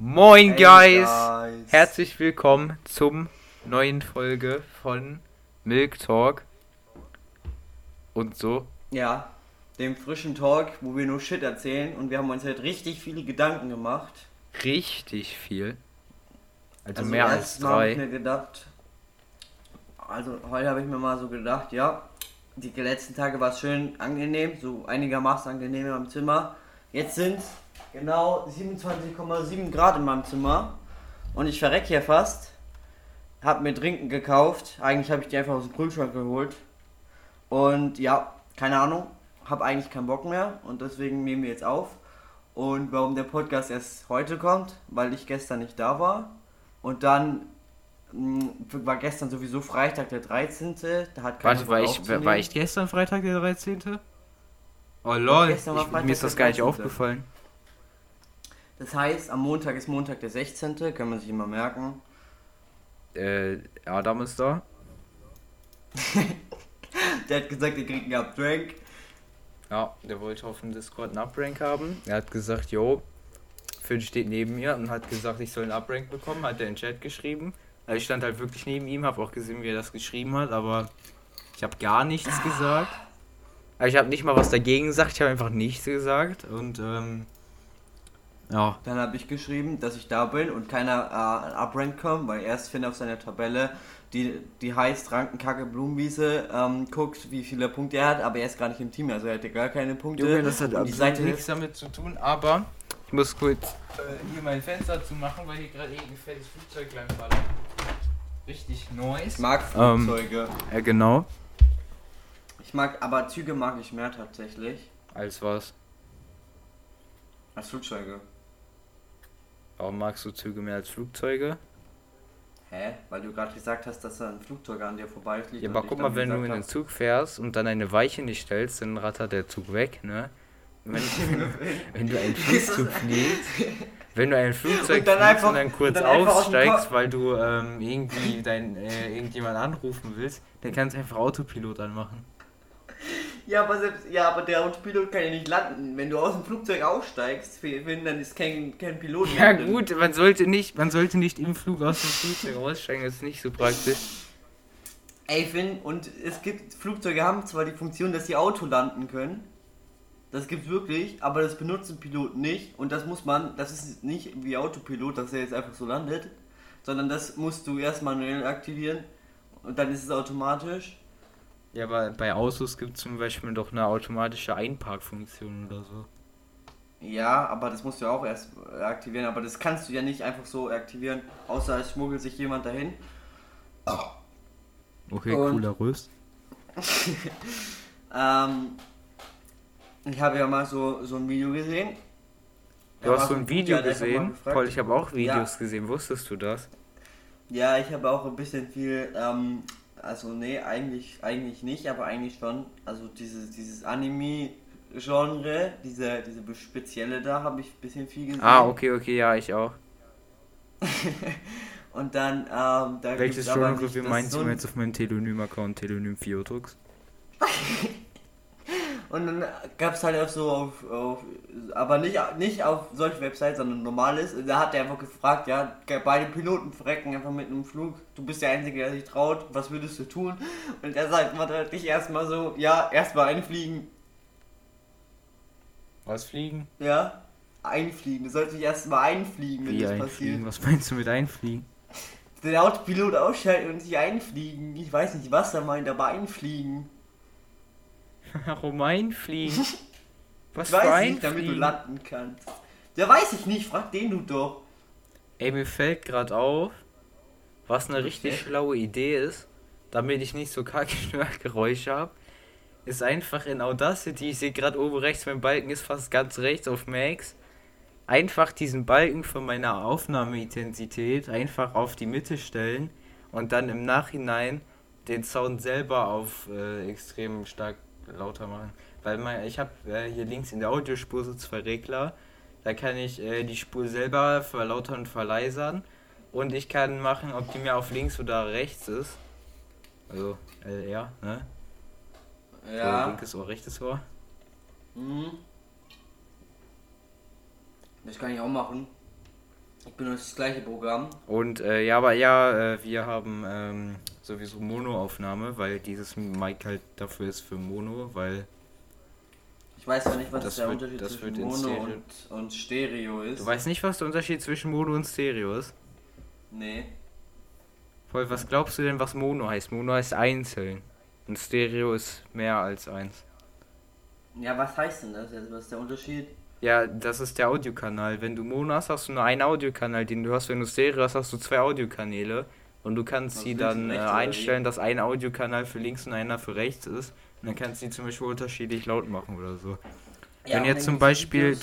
Moin hey guys. guys! Herzlich willkommen zum neuen Folge von Milk Talk. Und so. Ja, dem frischen Talk, wo wir nur Shit erzählen und wir haben uns halt richtig viele Gedanken gemacht. Richtig viel. Also, also mehr als drei. Ich mir gedacht, also heute habe ich mir mal so gedacht, ja, die letzten Tage war es schön angenehm, so einigermaßen angenehm im Zimmer. Jetzt sind genau 27,7 Grad in meinem Zimmer und ich verreck hier fast. Hab mir Trinken gekauft. Eigentlich habe ich die einfach aus dem Kühlschrank geholt. Und ja, keine Ahnung, habe eigentlich keinen Bock mehr und deswegen nehmen wir jetzt auf. Und warum der Podcast erst heute kommt, weil ich gestern nicht da war. Und dann mh, hm, war gestern sowieso Freitag der 13. Da hat Warte, war ich, war ich gestern Freitag der 13.? Oh lol, ich, mir ist das gar nicht aufgefallen. Das heißt, am Montag ist Montag der 16. Kann man sich immer merken. Äh, Adam ist da. der hat gesagt, er kriegt einen Uprank. Ja, der wollte auf dem Discord einen Uprank haben. Er hat gesagt, jo, Finn steht neben mir und hat gesagt, ich soll einen Uprank bekommen, hat er in den Chat geschrieben. Also ich stand halt wirklich neben ihm, habe auch gesehen, wie er das geschrieben hat, aber ich habe gar nichts gesagt. Also ich habe nicht mal was dagegen gesagt, ich habe einfach nichts gesagt und ähm, ja. Dann habe ich geschrieben, dass ich da bin und keiner äh, Uprank kommt, weil erst Finn auf seiner Tabelle, die, die heißt Rankenkacke Blumenwiese, ähm, guckt, wie viele Punkte er hat, aber er ist gar nicht im Team, also er hatte gar keine Punkte. Junge, das hat die Seite nichts damit zu tun, aber ich muss kurz äh, hier mein Fenster zu machen, weil hier gerade ein fettes Flugzeug lang war. Richtig nice. Ich mag Flugzeuge. Ähm, ja, genau. Ich mag, aber Züge mag ich mehr tatsächlich. Als was? Als Flugzeuge. Warum magst du Züge mehr als Flugzeuge? Hä? Weil du gerade gesagt hast, dass da ein Flugzeug an dir vorbeifliegt. Ja, aber guck mal, wenn du in den Zug fährst und dann eine Weiche nicht stellst, dann rattert der Zug weg, ne? Wenn, wenn du einen Flugzeug fliegst, wenn du ein Flugzeug und dann, fliegst einfach, und dann kurz dann aussteigst, weil du ähm, irgendwie dein, äh, irgendjemand anrufen willst, dann kannst du einfach Autopilot anmachen. Ja, aber selbst, ja, aber der Autopilot kann ja nicht landen. Wenn du aus dem Flugzeug aussteigst, wenn, dann ist kein, kein Pilot Ja landen. gut, man sollte nicht, man sollte nicht im Flug aus dem Flugzeug aussteigen, das ist nicht so praktisch. Ey Finn, und es gibt, Flugzeuge haben zwar die Funktion, dass sie Auto landen können. Das gibt's wirklich, aber das benutzen Piloten nicht. Und das muss man, das ist nicht wie Autopilot, dass er jetzt einfach so landet. Sondern das musst du erst manuell aktivieren. Und dann ist es automatisch. Ja, aber bei Autos gibt es zum Beispiel doch eine automatische Einparkfunktion oder so. Ja, aber das musst du auch erst aktivieren. Aber das kannst du ja nicht einfach so aktivieren, außer es schmuggelt sich jemand dahin. Okay, Und cooler Rüst. ähm, ich habe ja mal so, so ein Video gesehen. Du hast so ein Video gesehen? Paul, ich habe auch Videos ja. gesehen. Wusstest du das? Ja, ich habe auch ein bisschen viel ähm, also nee, eigentlich, eigentlich nicht, aber eigentlich schon. Also dieses, dieses Anime-Genre, diese, diese spezielle da, habe ich ein bisschen viel gesehen. Ah, okay, okay, ja, ich auch. Und dann, ähm, da Welches Genre meinst du jetzt auf meinem Telonym-Account, Telonym Fiotux? Und dann gab es halt auch so auf, auf, aber nicht, nicht auf solche Websites, sondern normales. Da hat er einfach gefragt, ja, beide Piloten verrecken einfach mit einem Flug. Du bist der Einzige, der sich traut. Was würdest du tun? Und er sagt man halt dich erstmal so, ja, erstmal einfliegen. Was fliegen? Ja, einfliegen. Du sollst dich erstmal einfliegen, wenn Wie das einfliegen? passiert. Was meinst du mit einfliegen? Den Autopilot ausschalten und sich einfliegen. Ich weiß nicht, was er meint, aber einfliegen. Warum einfliegen? Was ich weiß nicht, damit du landen kannst. Der weiß ich nicht, frag den du doch. Ey, mir fällt gerade auf, was eine richtig okay. schlaue Idee ist, damit ich nicht so kacke Geräusche habe, ist einfach in Audacity, ich sehe gerade oben rechts, mein Balken ist fast ganz rechts auf Max, einfach diesen Balken von meiner Aufnahmeintensität einfach auf die Mitte stellen und dann im Nachhinein den Sound selber auf äh, extrem stark lauter machen. Weil mein, ich habe äh, hier links in der Audiospur so zwei Regler. Da kann ich äh, die Spur selber verlautern und verleisern. Und ich kann machen, ob die mir auf links oder rechts ist. Also LR, ne? Ja. So, linkes Ohr, rechtes Ohr. Mhm. Das kann ich auch machen. Ich benutze das gleiche Programm. Und äh, ja, aber ja, äh, wir haben ähm, sowieso Mono-Aufnahme, weil dieses Mic halt dafür ist für Mono, weil Ich weiß ja nicht, was Das der wird- Unterschied das zwischen Mono Stereo- und, und Stereo ist. du weißt nicht, was der Unterschied zwischen Mono und Stereo ist. Nee. Voll, was glaubst du denn, was Mono heißt? Mono heißt einzeln. Und Stereo ist mehr als eins. Ja, was heißt denn das jetzt? Was ist der Unterschied? Ja, das ist der Audiokanal. Wenn du Mono hast, hast du nur einen Audiokanal, den du hast. Wenn du Stereo hast, hast du zwei Audiokanäle. Und du kannst Was sie dann äh, rechts, einstellen, dass ein Audiokanal für links und einer für rechts ist. Und dann kannst du die zum Beispiel unterschiedlich laut machen oder so. Wenn und jetzt zum gibt's Beispiel,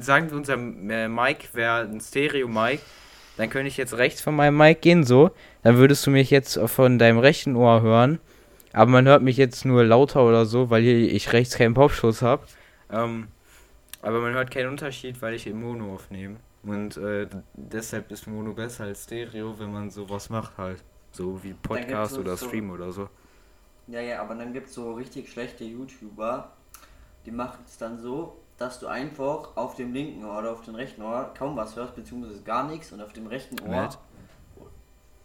sagen wir unser äh, Mic wäre ein Stereo-Mic, dann könnte ich jetzt rechts von meinem Mic gehen, so. Dann würdest du mich jetzt von deinem rechten Ohr hören. Aber man hört mich jetzt nur lauter oder so, weil hier ich rechts keinen Popschutz habe. Ähm, aber man hört keinen Unterschied, weil ich im Mono aufnehme. Und äh, deshalb ist Mono besser als Stereo, wenn man sowas macht halt. So wie Podcast oder so- Stream oder so. Ja, ja, aber dann gibt es so richtig schlechte YouTuber, die machen es dann so, dass du einfach auf dem linken Ohr oder auf dem rechten Ohr kaum was hörst, beziehungsweise gar nichts und auf dem rechten Ohr. Nett.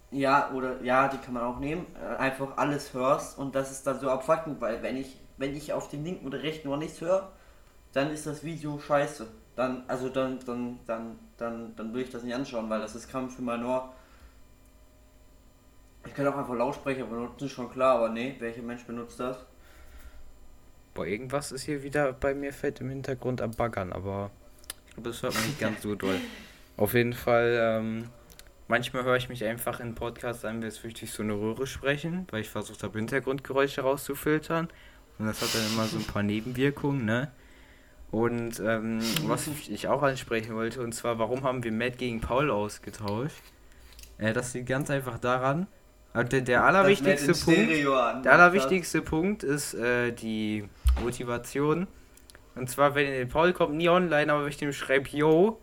Ja, oder ja, die kann man auch nehmen, äh, einfach alles hörst und das ist dann so abfuckend, weil wenn ich, wenn ich auf dem linken oder rechten Ohr nichts höre, dann ist das Video scheiße. Dann, also dann, dann, dann, dann, dann will ich das nicht anschauen, weil das ist Kampf für mein Ohr. Ich kann auch einfach Lautsprecher benutzen, schon klar, aber nee, welcher Mensch benutzt das? Boah, irgendwas ist hier wieder bei mir fett im Hintergrund am Baggern, aber ich glaube, das hört man nicht ganz so doll. Auf jeden Fall, ähm, manchmal höre ich mich einfach in Podcasts an, als würde ich durch so eine Röhre sprechen, weil ich versucht habe, Hintergrundgeräusche rauszufiltern. Und das hat dann immer so ein paar Nebenwirkungen, ne? Und ähm, was ich auch ansprechen wollte, und zwar, warum haben wir Matt gegen Paul ausgetauscht? Äh, das liegt ganz einfach daran, äh, der, der allerwichtigste Punkt. Der allerwichtigste Punkt ist äh, die Motivation. Und zwar, wenn der Paul kommt nie online, aber wenn ich dem schreibe, yo,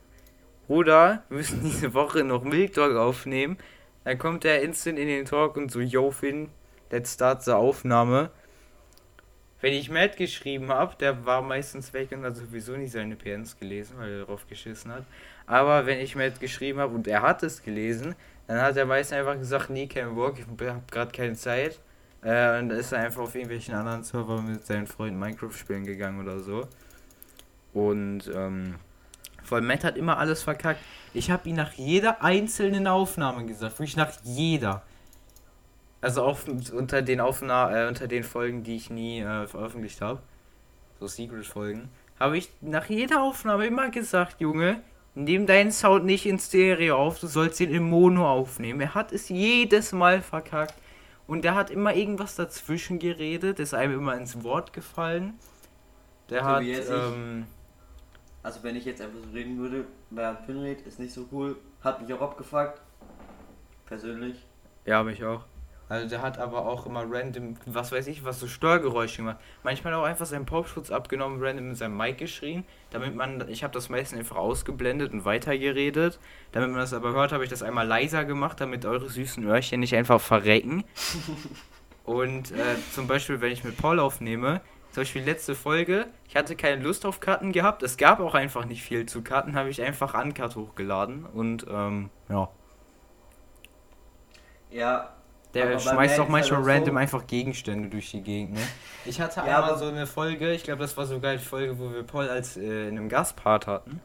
Bruder, wir müssen diese Woche noch Milk Dog aufnehmen, dann kommt er instant in den Talk und so, yo, Finn, let's start the Aufnahme. Wenn ich Matt geschrieben habe, der war meistens weg und hat sowieso nicht seine PNs gelesen, weil er darauf geschissen hat. Aber wenn ich Matt geschrieben habe und er hat es gelesen, dann hat er meistens einfach gesagt, nee, kein Bock, ich habe gerade keine Zeit. Äh, und ist einfach auf irgendwelchen anderen Server mit seinen Freunden Minecraft spielen gegangen oder so. Und ähm, vor allem Matt hat immer alles verkackt. Ich habe ihn nach jeder einzelnen Aufnahme gesagt, wirklich nach jeder. Also auch unter den Aufna äh, unter den Folgen, die ich nie äh, veröffentlicht habe, so Secret-Folgen, habe ich nach jeder Aufnahme immer gesagt, Junge, nimm deinen Sound nicht in Stereo auf, du sollst ihn im Mono aufnehmen. Er hat es jedes Mal verkackt. Und der hat immer irgendwas dazwischen geredet, ist einem immer ins Wort gefallen. Der So hat, ich. ähm, Also wenn ich jetzt einfach so reden würde, während Finn redet, ist nicht so cool. Hat mich auch abgefuckt. Persönlich. ja, mich auch. Also der hat aber auch immer random, was weiß ich, was so Störgeräusche gemacht. Manchmal auch einfach seinen Popschutz abgenommen, random in seinem Mic geschrien, damit man, ich habe das meistens einfach ausgeblendet und weitergeredet. Damit man das aber hört, habe ich das einmal leiser gemacht, damit eure süßen Öhrchen nicht einfach verrecken. Und äh, zum Beispiel, wenn ich mit Paul aufnehme, zum Beispiel letzte Folge, ich hatte keine Lust auf Karten gehabt, es gab auch einfach nicht viel zu Karten, habe ich einfach Uncut hochgeladen und ähm, ja. Ja. Der schmeißt Matt auch manchmal halt random so- einfach Gegenstände durch die Gegend, ne? Ich hatte Ja, einmal aber- so eine Folge, ich glaube, das war sogar die Folge, wo wir Paul als äh, in einem Gastpart hatten.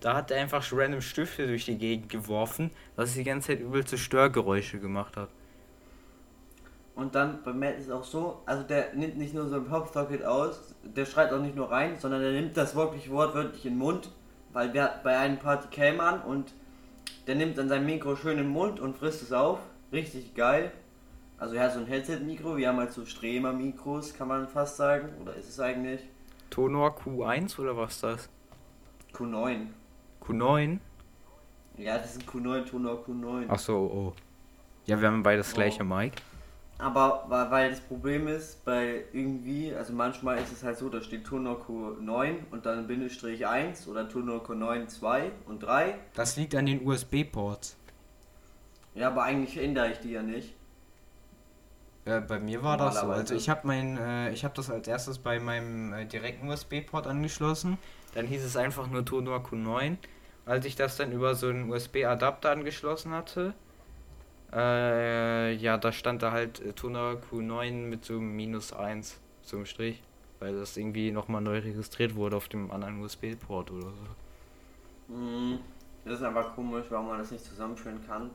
Da hat er einfach random Stifte durch die Gegend geworfen, was die ganze Zeit übelste Störgeräusche gemacht hat. Und dann bei Matt ist es auch so, also der nimmt nicht nur so ein Pop-Socket aus, der schreit auch nicht nur rein, sondern der nimmt das wirklich wortwörtlich in den Mund, weil der bei einem Party käme an und der nimmt dann sein Mikro schön im Mund und frisst es auf. Richtig geil. Also er hat so ein Headset-Mikro, wir haben halt so Stremer-Mikros, kann man fast sagen. Oder ist es eigentlich? Tonor Q1 oder was ist das? Q9. Q9? Ja, das ist ein Q9, Tonor Q9. Achso, oh. Ja, wir haben beide das Oh. gleiche Mic. Aber weil, weil das Problem ist, bei irgendwie, also manchmal ist es halt so, da steht Tonor Q9 und dann Bindestrich 1 oder Tonor Q9 2 und 3. Das liegt an den USB-Ports. Ja, aber eigentlich ändere ich die ja nicht. Äh, bei mir war das so. Also ich habe mein, äh, ich habe das als erstes bei meinem äh, direkten USB-Port angeschlossen. Dann hieß es einfach nur Tonor Q9. als ich das dann über so einen USB-Adapter angeschlossen hatte, äh, ja, da stand da halt äh, Tuner Q9 mit so einem minus 1, so einem Strich, weil das irgendwie nochmal neu registriert wurde auf dem anderen USB-Port oder so. Mhm. Das ist einfach komisch, warum man das nicht zusammenführen kann.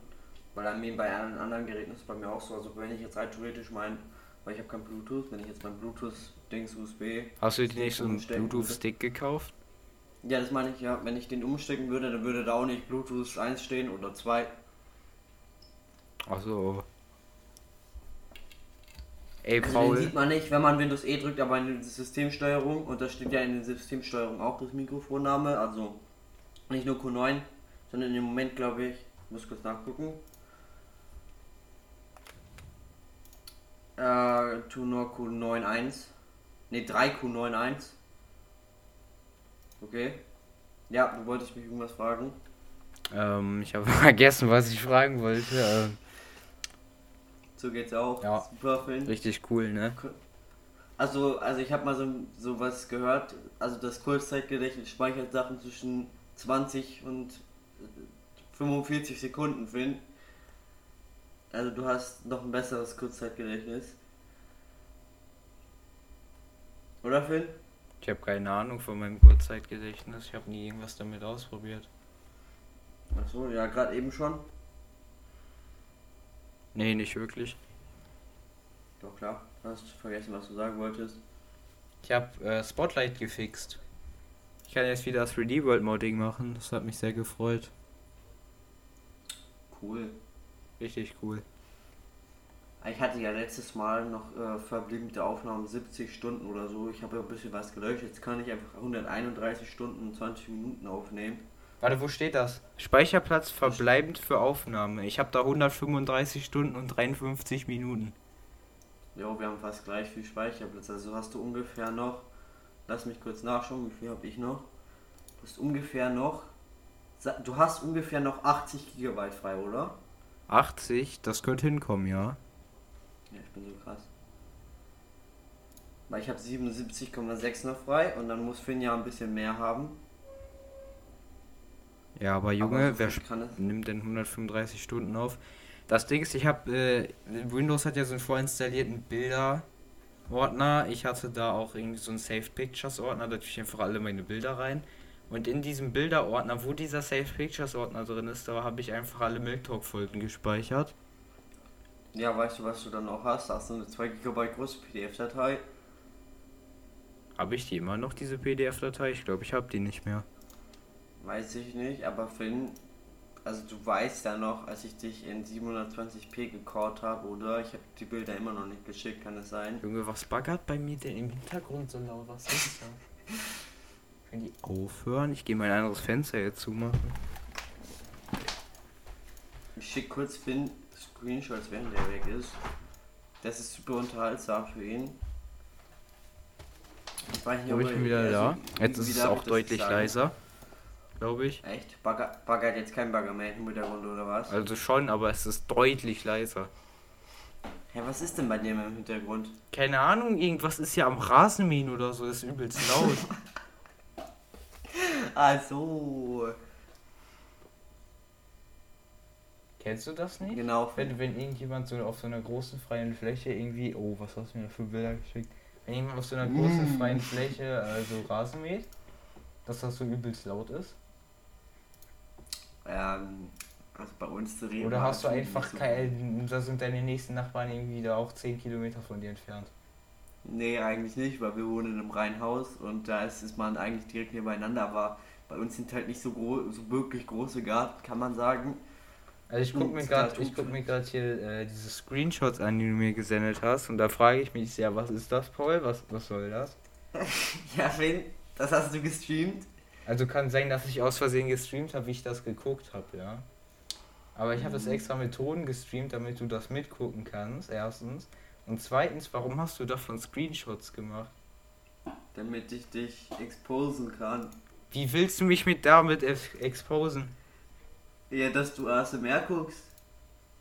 Weil an mir bei allen anderen Geräten ist es bei mir auch so. Also wenn ich jetzt rein theoretisch mein, weil ich habe kein Bluetooth, wenn ich jetzt mein Bluetooth-Dings USB. Hast du dir nicht so einen Bluetooth-Stick gekauft? Ja, das meine ich ja. Wenn ich den umstecken würde, dann würde da auch nicht Bluetooth 1 stehen oder 2. Achso. Ey, Also den Paul. sieht man nicht, wenn man Windows E drückt, aber in der Systemsteuerung und da steht ja in der Systemsteuerung auch das Mikrofonname, also nicht nur Q9, sondern im Moment glaube ich, ich muss kurz nachgucken. Äh, Tunor Q91. Ne, 3Q91. Okay. Ja, du wolltest mich irgendwas fragen. Ähm, ich habe vergessen, was ich fragen wollte. Ähm, So geht's auch. Ja. Super Film. richtig cool, ne? Also, also ich habe mal so, so was gehört. Also das Kurzzeitgedächtnis speichert Sachen zwischen 20 und äh, 45 Sekunden, Finn. Also du hast noch ein besseres Kurzzeitgedächtnis. Oder Finn? Ich habe keine Ahnung von meinem Kurzzeitgedächtnis. Ich habe nie irgendwas damit ausprobiert. Achso, ja, gerade eben schon. Nee, nicht wirklich. Doch klar. Du hast vergessen, was du sagen wolltest. Ich habe äh, Spotlight gefixt. Ich kann jetzt wieder das 3D World Modding machen. Das hat mich sehr gefreut. Cool. Richtig cool. Ich hatte ja letztes Mal noch äh, verblieben mit der Aufnahme 70 Stunden oder so. Ich habe ja ein bisschen was gelöscht. Jetzt kann ich einfach 131 Stunden und 20 Minuten aufnehmen. Warte, wo steht das? Speicherplatz verbleibend für Aufnahme. Ich habe da 135 Stunden und 53 Minuten. Jo, wir haben fast gleich viel Speicherplatz. Also hast du ungefähr noch. Lass mich kurz nachschauen, wie viel habe ich noch? Du hast ungefähr noch. Du hast ungefähr noch 80 GB frei, oder? 80, das könnte hinkommen, ja. Ja, ich bin so krass. Weil ich habe 77,6 noch frei und dann muss Finn ja ein bisschen mehr haben. Ja, aber Aber Junge, so wer nimmt denn 135 Stunden auf? Das Ding ist, ich habe, äh, Windows hat ja so einen vorinstallierten Bilder-Ordner. Ich hatte da auch irgendwie so einen Saved Pictures-Ordner, da tue ich einfach alle meine Bilder rein. Und in diesem Bilder-Ordner, wo dieser Saved Pictures-Ordner drin ist, da habe ich einfach alle Milk Talk-Folgen gespeichert. Ja, weißt du, was du dann auch hast? Da hast du eine 2 GB große PDF-Datei. Habe ich die immer noch, diese PDF-Datei? Ich glaube, ich habe die nicht mehr. Weiß ich nicht, aber Finn, also du weißt ja noch, als ich dich in 720p gecallt habe, oder? Ich habe die Bilder immer noch nicht geschickt, kann es sein? Junge, was baggert bei mir denn im Hintergrund so laut? Was ist da? Können die aufhören? Ich gehe mein anderes Fenster jetzt zumachen. Ich schicke kurz Finn Screenshots, während der weg ist. Das ist super unterhaltsam für ihn. Ich weiß nicht, ob ich bin wieder also, da. Jetzt ist es auch das deutlich leiser. Glaube ich. Echt? Bagger, baggert jetzt kein Bagger mehr im Hintergrund oder was? Also schon, aber es ist deutlich leiser. Hä, was ist denn bei dir im Hintergrund? Keine Ahnung, irgendwas ist ja am Rasenmähen oder so, ist übelst laut. Ah, so. Kennst du das nicht? Genau. Wenn, wenn irgendjemand so auf so einer großen freien Fläche irgendwie. Oh, was hast du mir da für Bilder geschickt? Wenn jemand auf so einer großen Mm. freien Fläche also Rasen mäht, dass das so übelst laut ist? Ähm, also bei uns zu reden. Oder hast du einfach so kein. Da sind deine nächsten Nachbarn irgendwie da auch 10 Kilometer von dir entfernt? Nee, eigentlich nicht, weil wir wohnen in einem Reihenhaus und da ist, ist man eigentlich direkt nebeneinander, aber bei uns sind halt nicht so, gro so wirklich große Garten, kann man sagen. Also ich guck Hm, mir gerade, guck hier äh, diese Screenshots an, die du mir gesendet hast und da frage ich mich ja, was ist das, Paul? Was, was soll das? Ja, Finn, das hast du gestreamt? Also kann sein, dass ich aus Versehen gestreamt habe, wie ich das geguckt habe, ja. Aber ich habe das Mhm. extra mit Ton gestreamt, damit du das mitgucken kannst, erstens. Und zweitens, warum hast du davon Screenshots gemacht? Damit ich dich exposen kann. Wie willst du mich mit damit ex- exposen? Ja, dass du ASMR guckst.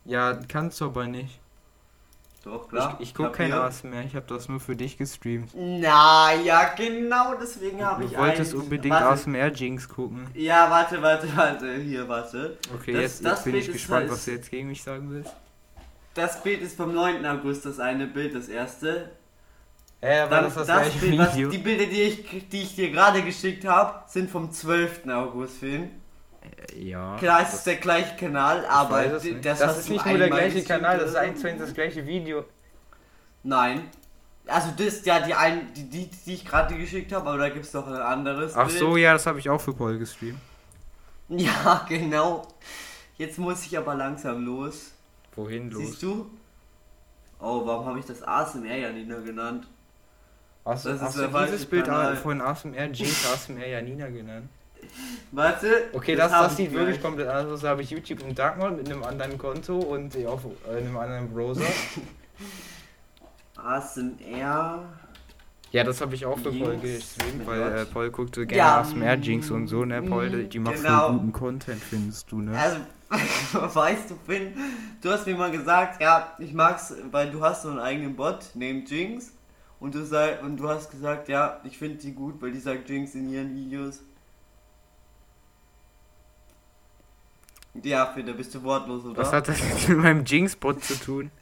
Ja, kannst du aber nicht. Doch, klar. Ich, ich guck kein ASMR, ich habe das nur für dich gestreamt. Na, ja, genau deswegen habe ich Du wolltest unbedingt. ASMR-Jinx gucken. Ja, warte, warte, warte. Hier, warte. Okay, Das- jetzt, das jetzt bin ich gespannt, was du jetzt gegen mich sagen willst. Das Bild ist vom 9. August, das eine Bild, das erste. Äh, aber Dann das ist das, das Bild, was, die Bilder, die ich, die ich dir gerade geschickt habe, sind vom 12. August, Finn. Äh, ja. Klar, es ist der gleiche Kanal, aber das, das ist nicht nur der gleiche Kanal, das ist eins zu eins das gleiche Video. Nein. Also das ist ja die ein, die, die, die ich gerade geschickt habe, aber da gibt es noch ein anderes Ach Bild. so, ja, das habe ich auch für Paul gestreamt. Ja, genau. Jetzt muss ich aber langsam los. Wohin los? Siehst du? Oh, warum habe ich das ASMR ja nicht nur genannt? Hast, Das ist hast der du dieses Bild Kanal. von ASMR Jinx ASMR Janina genannt? Warte. Okay, das, das ich sieht wirklich komplett anders aus. Da habe ich YouTube im Dark Mode mit einem anderen Konto und äh, auf äh, einem anderen Browser. ASMR. Ja, das habe ich auch für. Paul gestreamt, weil äh, Paul guckte gerne Ja, ASMR Jinx und so, ne, Paul? Die, die macht genau. guten Content, findest du, ne? Also, weißt du, Finn, du hast mir mal gesagt, ja, ich mag's, weil du hast so einen eigenen Bot, named Jinx. Und du, sei, und du hast gesagt, ja, ich finde die gut, weil die sagt Jinx in ihren Videos. Ja, Finn, da bist du wortlos, oder? Was hat das mit meinem Jinx-Bot zu tun?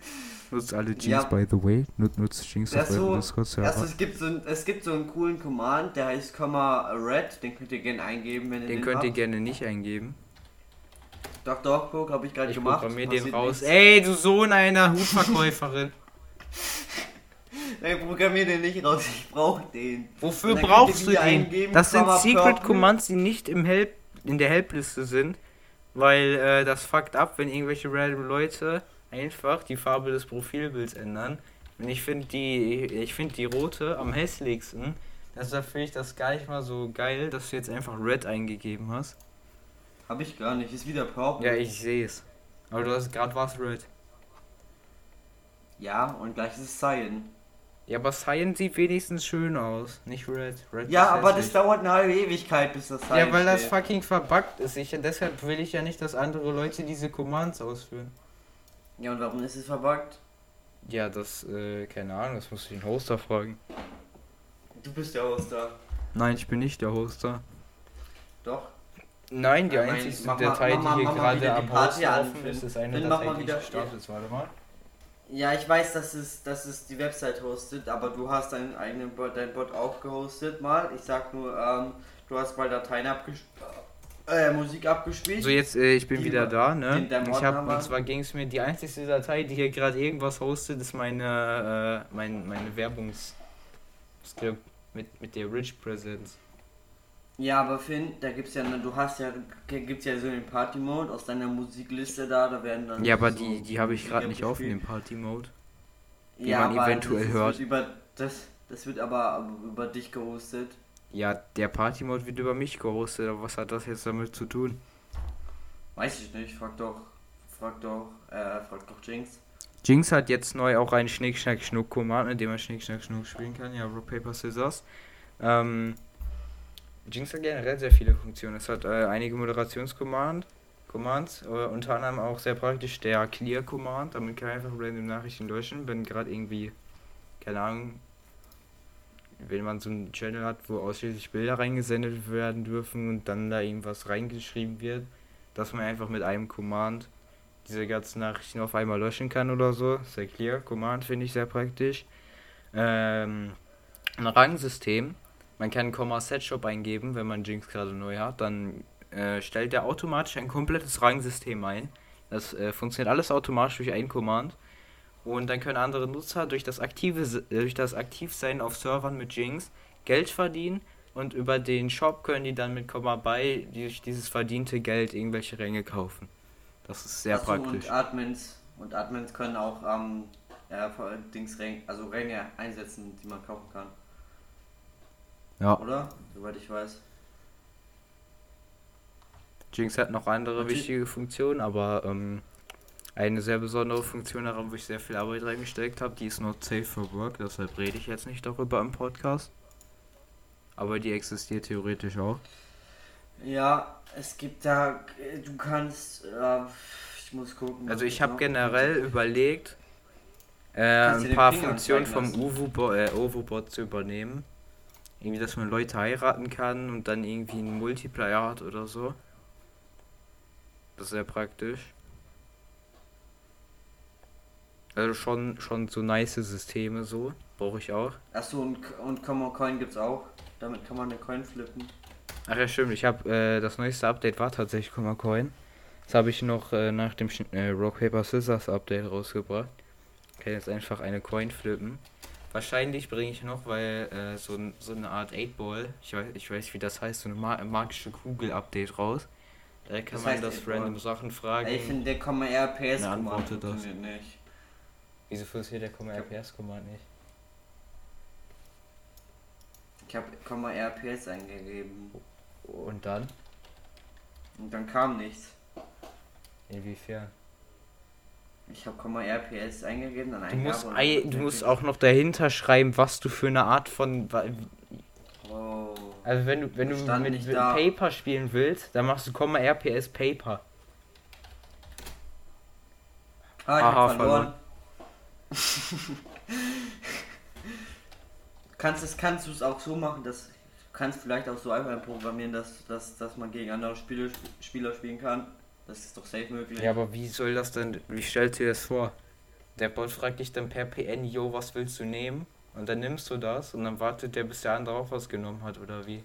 Nutzt alle Jinx, Ja. by the way. Nut, nutzt Jinx Ja, auf so- eurem Discord-Server. Also es gibt, so ein, es gibt so einen coolen Command, der heißt Komma Red, den könnt ihr gerne eingeben, wenn ihr Den den könnt ihr habt. gerne nicht eingeben. Doch, doch, guck, habe ich gerade Ich gemacht. programmiere den Passiert raus. nichts. Ey, du Sohn einer Hutverkäuferin. Ey, programmier den nicht raus, ich brauche den. Wofür brauchst du ihr den? eingeben, Das sind Secret. Commands, die nicht im Help, in der Helpliste sind. Weil äh, das fuckt ab, wenn irgendwelche random Leute einfach die Farbe des Profilbilds ändern. Und ich finde die, ich finde die rote am hässlichsten. Deshalb finde ich das gar nicht mal so geil, dass du jetzt einfach Red eingegeben hast. Hab ich gar nicht, ist wieder Purple. Ja, ich sehe es. Aber du hast gerade was Red. Ja, und gleich ist es Cyan. Ja, aber Cyan sieht wenigstens schön aus, nicht Red. Red Ja, aber das dauert eine halbe Ewigkeit, bis das Cyan Ja, weil das steht. fucking verbuggt ist. Ich, deshalb will ich ja nicht, dass andere Leute diese Commands ausführen. Ja, und warum ist es verbuggt? Ja, das, äh, keine Ahnung, das musst du den Hoster fragen. Du bist der Hoster. Nein, ich bin nicht der Hoster. Doch. Nein, die einzige mach mal- Datei, mach mal- die hier mach mal gerade die am Party Hoster offen ist, ist eine mach Datei, mal die wieder- gestartet ist. Warte mal. Ja, ich weiß, dass es, dass es die Website hostet, aber du hast deinen eigenen Bot, dein Bot auch gehostet mal. Ich sag nur, ähm, du hast mal Dateien abgespielt, äh, Musik abgespielt. So, jetzt, äh, ich bin Die wieder da, ne? Ich hab, und zwar ging es mir, die einzige Datei, die hier gerade irgendwas hostet, ist meine, äh, mein, meine Werbungsskript mit, mit der Rich Presence. Ja, aber Finn, da gibt's ja, du hast ja, gibt's ja so den Party-Mode aus deiner Musikliste da, da werden dann. Ja, aber so die, die habe ich gerade nicht auf in dem Party-Mode. die ja, man aber eventuell das, hört. Über, das, das wird aber über dich gehostet. Ja, der Party-Mode wird über mich gehostet, aber was hat das jetzt damit zu tun? Weiß ich nicht, frag doch, frag doch, äh, frag doch Jinx. Jinx hat jetzt neu auch einen Schnick, Schnack, Schnuck Command, mit dem man Schnick, Schnack, Schnuck spielen kann. Ja, Rock, Paper, Scissors. Ähm, Jinx hat generell sehr viele Funktionen. Es hat äh, einige Moderationscommand, Commands, äh, unter anderem auch sehr praktisch der Clear Command. Damit kann man einfach random Nachrichten löschen, wenn gerade irgendwie, keine Ahnung, wenn man so einen Channel hat, wo ausschließlich Bilder reingesendet werden dürfen und dann da irgendwas reingeschrieben wird, dass man einfach mit einem Command diese ganzen Nachrichten auf einmal löschen kann oder so. Sehr clear. Command finde ich sehr praktisch. Ähm, ein Rangsystem. Man kann Komma Set Shop eingeben, wenn man Jinx gerade neu hat. Dann äh, stellt er automatisch ein komplettes Rangsystem ein. Das äh, funktioniert alles automatisch durch ein Command. Und dann können andere Nutzer durch das aktive äh, durch das Aktivsein auf Servern mit Jinx Geld verdienen und über den Shop können die dann mit Komma bei durch dieses verdiente Geld irgendwelche Ränge kaufen. Das ist sehr Ach so, praktisch. Und Admins, und Admins können auch ähm, ja, Dings Ränge, also Ränge einsetzen, die man kaufen kann. Ja. Oder? Soweit ich weiß. Jinx hat noch andere Natürlich. wichtige Funktionen, aber ähm, eine sehr besondere Funktion daran, wo ich sehr viel Arbeit reingesteckt habe, die ist not safe for work, deshalb rede ich jetzt nicht darüber im Podcast. Aber die existiert theoretisch auch. Ja, es gibt da, du kannst, äh, ich muss gucken. Also ich habe generell überlegt, äh, ein paar Funktionen vom Ovo-Bot äh, zu übernehmen. Irgendwie, dass man Leute heiraten kann und dann irgendwie einen Multiplayer hat oder so. Das ist sehr praktisch. Also schon, schon so nice Systeme so. Brauche ich auch. Achso, und, und Common Coin gibt's auch. Damit kann man eine Coin flippen. Ach ja, stimmt. Ich habe äh, das neueste Update war tatsächlich Kummer Coin. Das habe ich noch äh, nach dem äh, Rock Paper Scissors Update rausgebracht. Kann jetzt einfach eine Coin flippen. Wahrscheinlich bringe ich noch, weil äh, so, so eine Art 8-Ball, ich weiß, ich weiß wie das heißt, so eine ma magische Kugel-Update raus. Da kann Was man das 8-Ball? random Sachen fragen. Ich finde, der Common RPS Na, Command antworte das. nicht. Wieso funktioniert der Komma RPS Command nicht? Ich habe Common RPS eingegeben. Und dann? Und dann kam nichts. Inwiefern? Ich habe Common RPS eingegeben, dann Du musst, und ei- du musst auch noch dahinter schreiben, was du für eine Art von. Oh. Also wenn du wenn du mit, mit. Paper spielen willst, dann machst du Komma RPS Paper. Ah, ich Aha, hab verloren. kannst es kannst du es auch so machen, dass du kannst vielleicht auch so einfach programmieren, dass, dass, dass man gegen andere Spieler, Spieler spielen kann. Das ist doch safe möglich. Ja, aber wie soll das denn, wie stellst du dir das vor? Der Bot fragt dich dann per PN, yo, was willst du nehmen? Und dann nimmst du das und dann wartet der, bis der andere auch was genommen hat, oder wie?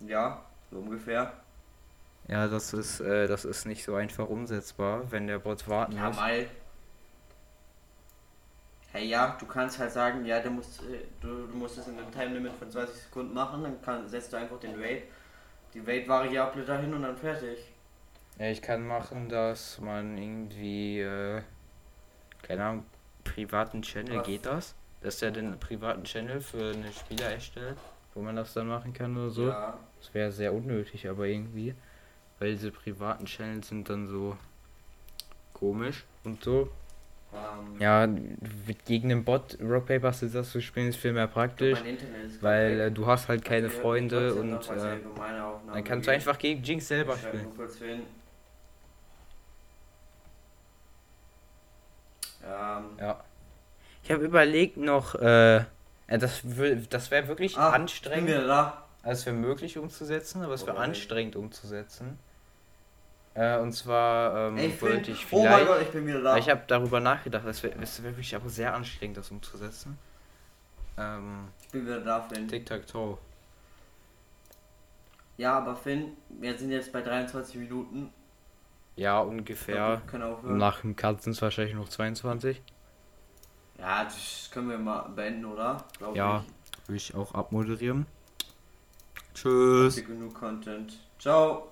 Ja, so ungefähr. Ja, das ist, äh, das ist nicht so einfach umsetzbar, wenn der Bot warten Ja, muss. mal. Hey, ja, du kannst halt sagen, ja, du musst, äh, du, du musst es in einem Time Limit von 20 Sekunden machen, dann kann, setzt du einfach den Wait, die Wait-Variable dahin und dann fertig. Ja, ich kann machen, dass man irgendwie, äh, keine Ahnung, privaten Channel, Was? geht das? Dass der den privaten Channel für eine Spieler erstellt, wo man das dann machen kann oder so. Ja, Das wäre sehr unnötig, aber irgendwie. Weil diese privaten Channels sind dann so komisch und so. Ähm, Ja, gegen den Bot Rock Paper Scissors zu spielen ist viel mehr praktisch, weil äh, du hast halt keine Freunde und äh, dann kannst du einfach gegen Jinx selber spielen. Ähm, Ja. Ich habe überlegt noch, äh, äh, das, das wäre wirklich ah, anstrengend. wieder da. Also möglich umzusetzen, aber es wäre anstrengend umzusetzen. Äh, und zwar ähm, ich wollte ich oh mein vielleicht. Gott, ich bin wieder da. Ich habe darüber nachgedacht, es wäre wär wirklich aber sehr anstrengend, das umzusetzen. Ähm, Ich bin wieder da, Finn. Tic-Tac-Toe. Ja, aber Finn, wir sind jetzt bei 23 Minuten. Ja, ungefähr. glaub. Nach dem Cut sind es wahrscheinlich noch 22. Ja, das können wir mal beenden, oder? Glaub Ja. ich. Will ich auch abmoderieren. Tschüss. Genug Content. Ciao.